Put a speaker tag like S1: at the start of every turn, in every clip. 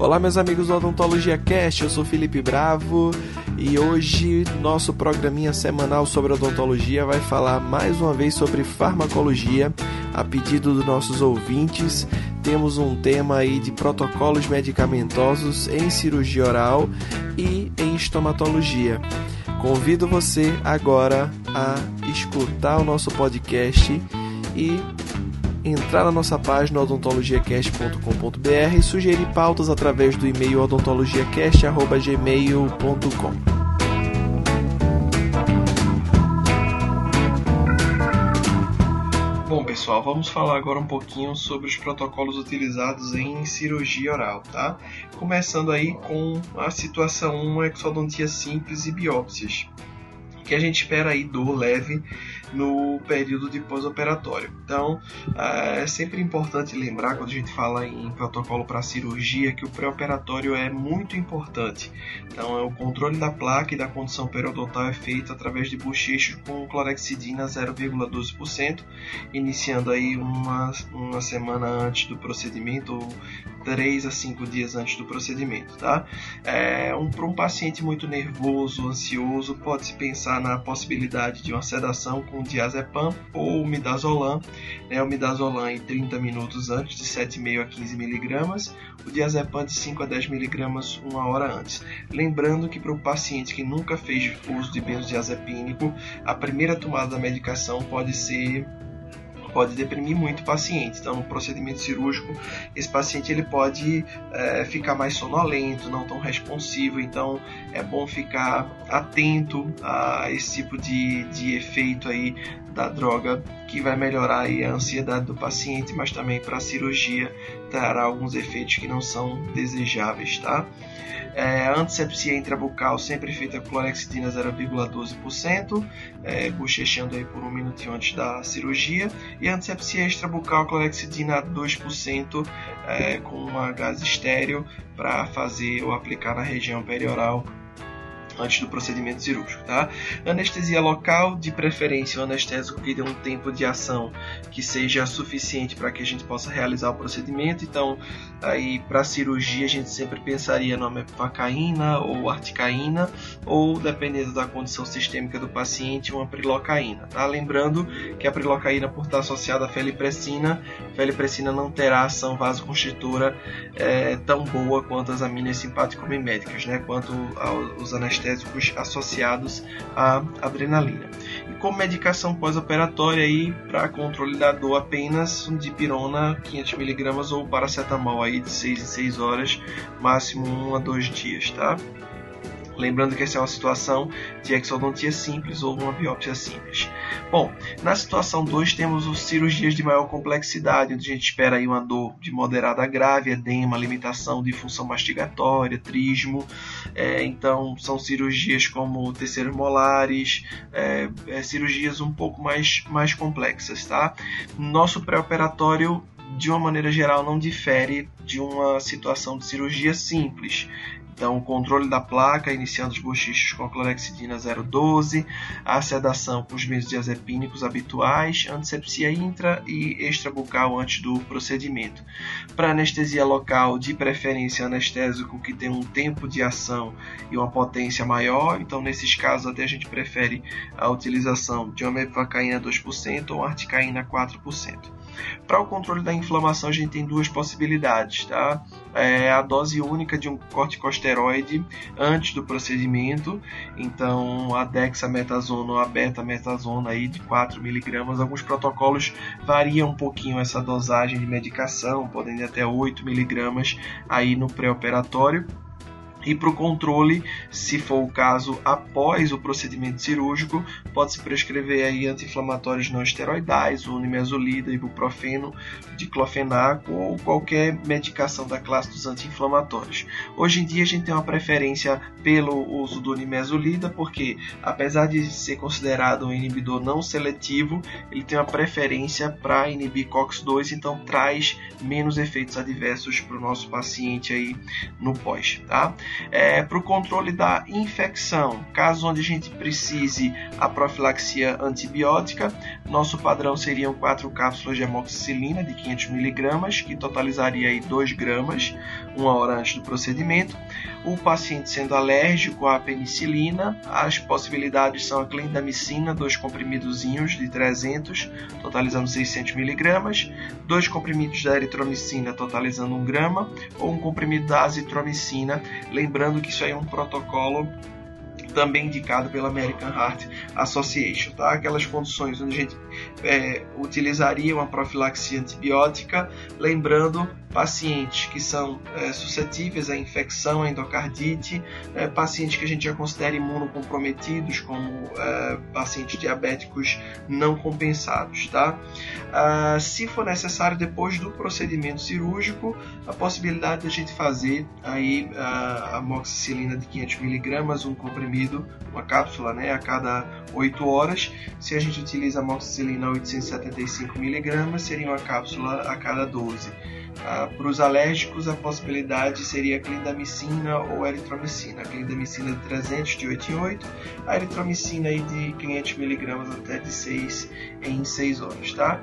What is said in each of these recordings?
S1: Olá, meus amigos do Odontologia Cast, eu sou Felipe Bravo e hoje nosso programinha semanal sobre odontologia vai falar mais uma vez sobre farmacologia. A pedido dos nossos ouvintes, temos um tema aí de protocolos medicamentosos em cirurgia oral e em estomatologia. Convido você agora a escutar o nosso podcast e entrar na nossa página odontologiacast.com.br e sugerir pautas através do e-mail odontologiacast.gmail.com. Bom, pessoal, vamos falar agora um pouquinho sobre os protocolos utilizados em cirurgia oral, tá? Começando aí com a situação 1, exodontia simples e biópsias que a gente espera aí dor leve no período de pós-operatório. Então, é sempre importante lembrar, quando a gente fala em protocolo para cirurgia, que o pré-operatório é muito importante. Então, é o controle da placa e da condição periodontal é feito através de bochechos com clorexidina 0,12%, iniciando aí uma, uma semana antes do procedimento, ou 3 a 5 dias antes do procedimento. Tá? É, um, para um paciente muito nervoso, ansioso, pode-se pensar na possibilidade de uma sedação com diazepam ou midazolam, né, o midazolam em 30 minutos antes, de 7,5 a 15 miligramas, o diazepam de 5 a 10 miligramas uma hora antes. Lembrando que para o paciente que nunca fez uso de benzodiazepínico, a primeira tomada da medicação pode ser pode deprimir muito o paciente. Então, no procedimento cirúrgico, esse paciente ele pode é, ficar mais sonolento, não tão responsivo. Então, é bom ficar atento a esse tipo de, de efeito aí da droga que vai melhorar aí a ansiedade do paciente, mas também para a cirurgia trará alguns efeitos que não são desejáveis, tá? É, a antisepsia intrabucal sempre feita com clorexidina 0,12%, é, bochechando aí por um minutinho antes da cirurgia. E a antisepsia extrabucal clorexidina 2% é, com uma gás estéreo para fazer ou aplicar na região perioral antes do procedimento cirúrgico, tá? Anestesia local, de preferência o anestésico que dê um tempo de ação que seja suficiente para que a gente possa realizar o procedimento. Então, aí para cirurgia a gente sempre pensaria na mepacaína ou articaína ou dependendo da condição sistêmica do paciente, uma prilocaína, tá? Lembrando que a prilocaína por estar associada à felipressina, felipressina não terá ação vasoconstritora é, tão boa quanto as aminas simpático-miméticas, né? Quanto aos anestésicos anestésicos associados à adrenalina. E como medicação pós-operatória aí para controle da dor apenas dipirona 500mg ou paracetamol aí de 6 em 6 horas, máximo 1 a 2 dias, tá? Lembrando que essa é uma situação de exodontia simples ou uma biópsia simples. Bom, na situação 2 temos os cirurgias de maior complexidade, onde a gente espera aí uma dor de moderada a grave, edema, limitação de função mastigatória, trismo. É, então, são cirurgias como terceiros molares, é, é, cirurgias um pouco mais, mais complexas, tá? Nosso pré-operatório de uma maneira geral, não difere de uma situação de cirurgia simples. Então, o controle da placa, iniciando os bochichos com clorexidina 012, a sedação com os benzodiazepínicos habituais, antisepsia intra e extrabucal antes do procedimento. Para anestesia local, de preferência anestésico que tem um tempo de ação e uma potência maior, então nesses casos até a gente prefere a utilização de uma mepivacaína 2% ou articaína 4%. Para o controle da inflamação, a gente tem duas possibilidades, tá? É a dose única de um corticosteroide antes do procedimento, então a dexametasona ou a betametasona aí de 4 mg. Alguns protocolos variam um pouquinho essa dosagem de medicação, podem ir até 8 mg aí no pré-operatório e para o controle, se for o caso, após o procedimento cirúrgico, pode-se prescrever aí anti-inflamatórios não esteroidais, o nimesulida, ibuprofeno, diclofenaco ou qualquer medicação da classe dos anti-inflamatórios. Hoje em dia a gente tem uma preferência pelo uso do nimesulida, porque apesar de ser considerado um inibidor não seletivo, ele tem uma preferência para inibir COX-2, então traz menos efeitos adversos para o nosso paciente aí no pós, tá? É, para o controle da infecção, caso onde a gente precise a profilaxia antibiótica, nosso padrão seriam 4 cápsulas de amoxicilina de 500 mg, que totalizaria aí 2 gramas, uma hora antes do procedimento. O paciente sendo alérgico à penicilina, as possibilidades são a clindamicina, dois comprimidozinhos de 300, totalizando 600 mg, dois comprimidos da eritromicina, totalizando 1 grama, ou um comprimido da azitromicina, lembrando que isso aí é um protocolo também indicado pela American Heart Association, tá? Aquelas condições onde a gente é, utilizaria uma profilaxia antibiótica, lembrando pacientes que são é, suscetíveis à infecção, à endocardite, é, pacientes que a gente já considera imunocomprometidos, como é, pacientes diabéticos não compensados. Tá? Ah, se for necessário, depois do procedimento cirúrgico, a possibilidade de a gente fazer aí a amoxicilina de 500mg, um comprimido, uma cápsula né, a cada 8 horas. Se a gente utiliza amoxicilina 875mg, seria uma cápsula a cada 12 ah, para os alérgicos, a possibilidade seria clindamicina ou eritromicina. A clindamicina de 300 de 8 em 8, a eritromicina de 500 mg até de 6 em 6 horas, tá?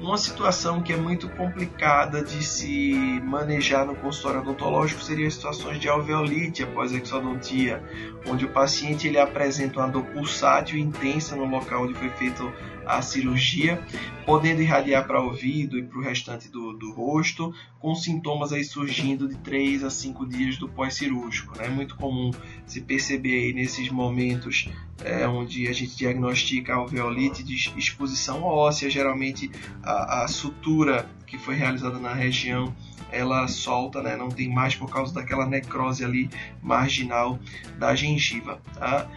S1: Uma situação que é muito complicada de se manejar no consultório odontológico seria situações de alveolite após exodontia, onde o paciente ele apresenta uma dor pulsátil intensa no local onde foi feito a cirurgia, podendo irradiar para o ouvido e para o restante do, do rosto, com sintomas aí surgindo de 3 a 5 dias do pós-cirúrgico. Né? É muito comum se perceber aí nesses momentos é, onde a gente diagnostica alveolite de exposição óssea, geralmente a, a sutura que foi realizada na região ela solta, né? não tem mais por causa daquela necrose ali marginal da gengiva. Tá?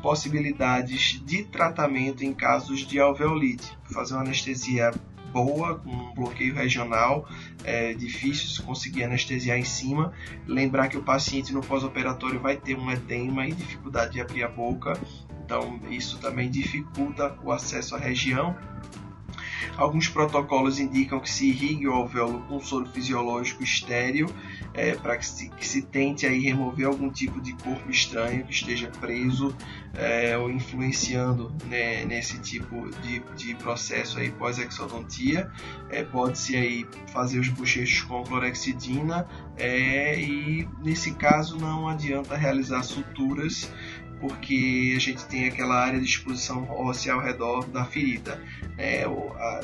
S1: Possibilidades de tratamento em casos de alveolite, fazer uma anestesia boa, com um bloqueio regional, é difícil se conseguir anestesiar em cima. Lembrar que o paciente no pós-operatório vai ter um edema e dificuldade de abrir a boca, então isso também dificulta o acesso à região. Alguns protocolos indicam que se irrigue o alvéolo com soro fisiológico estéreo é, para que se, que se tente aí remover algum tipo de corpo estranho que esteja preso é, ou influenciando né, nesse tipo de, de processo aí pós-exodontia. É, Pode-se aí fazer os bochechos com clorexidina é, e nesse caso não adianta realizar suturas porque a gente tem aquela área de exposição óssea ao redor da ferida. É,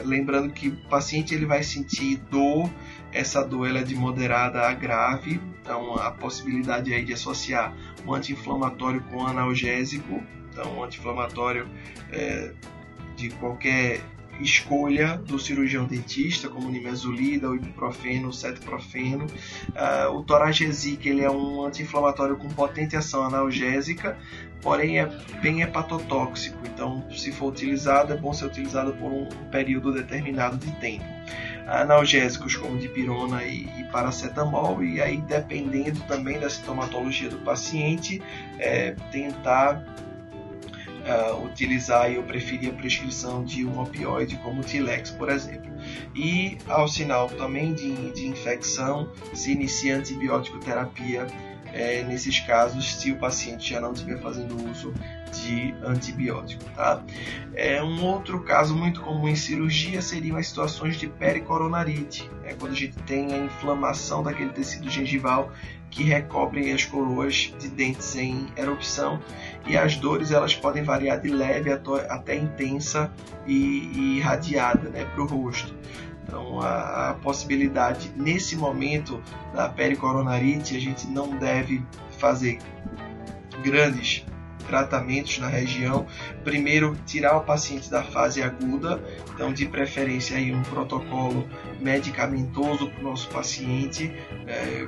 S1: lembrando que o paciente ele vai sentir dor, essa dor ela é de moderada a grave, então a possibilidade aí de associar um anti-inflamatório com analgésico, então um anti-inflamatório é, de qualquer escolha do cirurgião dentista, como nimesulida, o ibuprofeno, o cetoprofeno. Uh, o toragesic ele é um anti-inflamatório com potente ação analgésica, porém é bem hepatotóxico, então se for utilizado é bom ser utilizado por um período determinado de tempo. Analgésicos como dipirona e, e paracetamol, e aí dependendo também da sintomatologia do paciente, é, tentar uh, utilizar, eu preferia a prescrição de um opioide como o Tilex, por exemplo. E ao sinal também de, de infecção, se inicia antibiótico terapia é, nesses casos, se o paciente já não estiver fazendo uso de antibiótico. Tá? É, um outro caso muito comum em cirurgia seriam as situações de pericoronarite, é quando a gente tem a inflamação daquele tecido gengival que recobrem as coroas de dentes em erupção e as dores elas podem variar de leve até intensa e, irradiada né, para o rosto. Então, a, a, possibilidade nesse momento da pericoronarite, a gente não deve fazer grandes tratamentos na região. Primeiro, tirar o paciente da fase aguda, então de preferência aí um protocolo medicamentoso para o nosso paciente, é,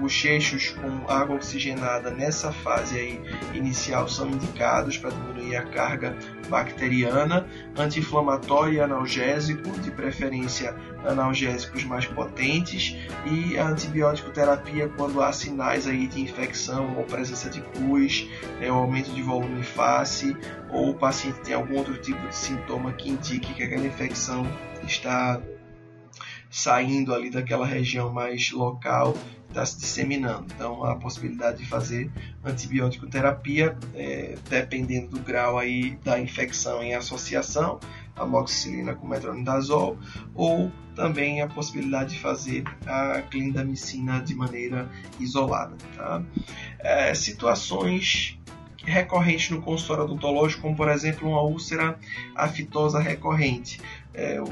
S1: bochechos com água oxigenada nessa fase aí inicial são indicados para diminuir a carga bacteriana, anti-inflamatório e analgésico, de preferência analgésicos mais potentes e a antibiótico terapia quando há sinais aí de infecção ou presença de pus, é, o aumento de volume em face ou o paciente tem algum outro tipo de sintoma que indique que aquela infecção está saindo ali daquela região mais local, está se disseminando. Então, a possibilidade de fazer antibiótico terapia, é, dependendo do grau aí da infecção em associação, amoxicilina com metronidazol, ou também a possibilidade de fazer a clindamicina de maneira isolada. Tá? É, situações recorrentes no consultório odontológico, como por exemplo uma úlcera aftosa recorrente. É, eu,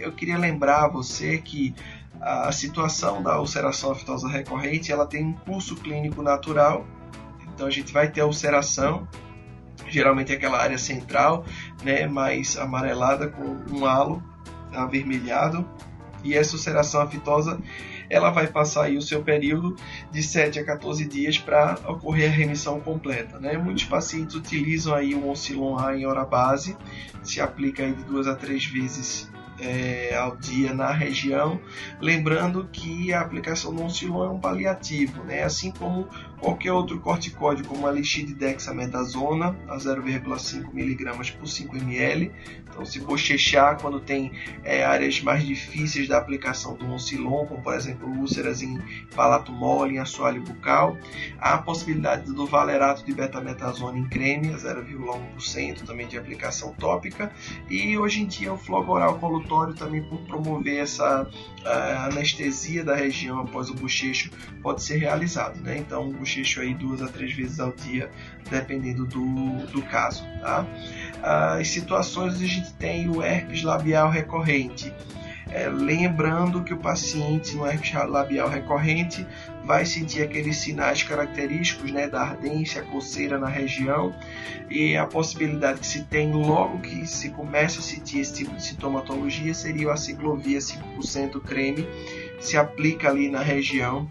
S1: eu, queria lembrar a você que a situação da ulceração aftosa recorrente ela tem um curso clínico natural, então a gente vai ter a ulceração, geralmente é aquela área central, né, mais amarelada com um halo avermelhado, e essa ulceração aftosa ela vai passar aí o seu período de 7 a 14 dias para ocorrer a remissão completa. Né? Muitos pacientes utilizam aí o Oncilon A em hora base, se aplica aí de duas a três vezes é, ao dia na região, lembrando que a aplicação do Oncilon é um paliativo, né? assim como qualquer outro corticóide, como a lixidedexametasona, a 0,5 mg por 5 ml. Então, se bochechar quando tem é, áreas mais difíceis da aplicação do Oncilon, como por exemplo úlceras em palato mole, em assoalho bucal, há a possibilidade do valerato de betametasona em creme, a 0,1% também de aplicação tópica, e hoje em dia o flogoral colutório também por promover essa uh, anestesia da região após o bochecho pode ser realizado, né? Então, um bochecho aí duas a três vezes ao dia, dependendo do, do caso, tá? As situações a gente tem o herpes labial recorrente. É, lembrando que o paciente no herpes labial recorrente vai sentir aqueles sinais característicos né, da ardência, coceira na região e a possibilidade que se tem logo que se começa a sentir esse tipo de sintomatologia seria o aciclovia 5% creme, se aplica ali na região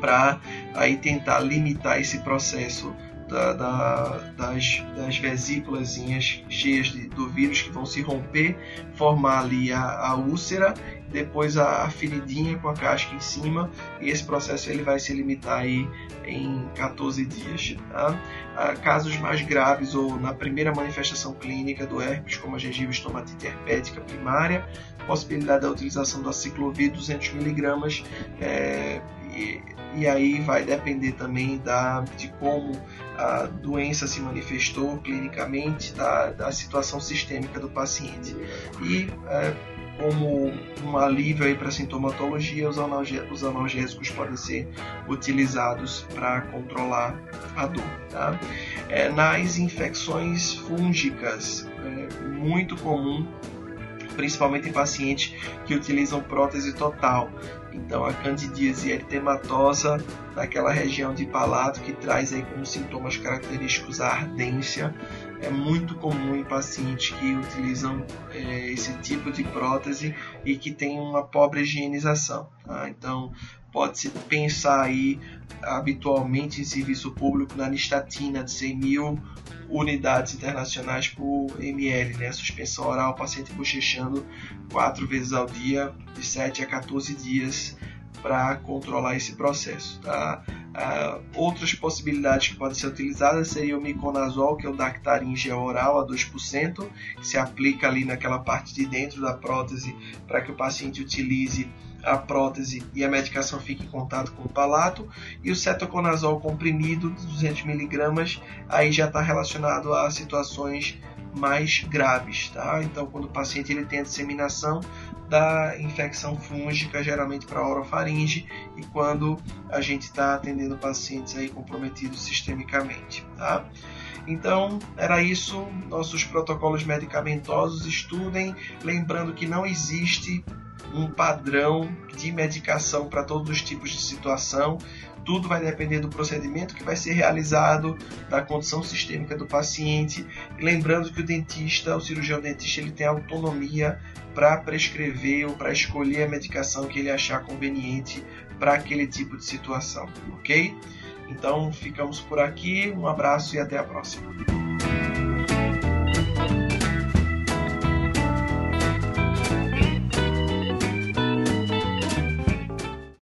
S1: para aí tentar limitar esse processo da, da, das, das vesículas cheias de, do vírus que vão se romper, formar ali a, a úlcera, depois a, a feridinha com a casca em cima, e esse processo ele vai se limitar aí em 14 dias. Tá? casos mais graves ou na primeira manifestação clínica do herpes, como a gengiva estomatite herpética primária, possibilidade da utilização da ciclovir 200mg é, e, aí vai depender também da, de como a doença se manifestou clinicamente, da, da situação sistêmica do paciente. E é, como um alívio para a sintomatologia, os, os analgésicos podem ser utilizados para controlar a dor. Tá? É, nas infecções fúngicas, é muito comum principalmente em pacientes que utilizam prótese total. Então a candidíase eritematosa naquela região de palato que traz aí como sintomas característicos a ardência é muito comum em pacientes que utilizam é, esse tipo de prótese e que tem uma pobre higienização. Tá? Então pode-se pensar aí habitualmente em serviço público na nistatina de 100 mil unidades internacionais por ml, né? Suspensão oral, paciente bochechando quatro vezes ao dia, de 7 a 14 dias, para controlar esse processo. Tá? Uh, outras possibilidades que podem ser utilizadas seria o miconazol, que é o Dactarin gel oral a 2%, que se aplica ali naquela parte de dentro da prótese para que o paciente utilize a prótese e a medicação fique em contato com o palato, e o cetoconazol comprimido de 200 mg aí já está relacionado a situações mais graves, tá? Então, quando o paciente ele tem a disseminação da infecção fúngica, geralmente para orofaringe, e quando a gente está atendendo pacientes aí comprometidos sistemicamente, tá? Então, era isso, nossos protocolos medicamentosos, estudem, lembrando que não existe um padrão de medicação para todos os tipos de situação. Tudo vai depender do procedimento que vai ser realizado, da condição sistêmica do paciente. lembrando que o dentista, o cirurgião dentista, ele tem autonomia para prescrever ou para escolher a medicação que ele achar conveniente para aquele tipo de situação, ok? Então ficamos por aqui, um abraço e até a próxima.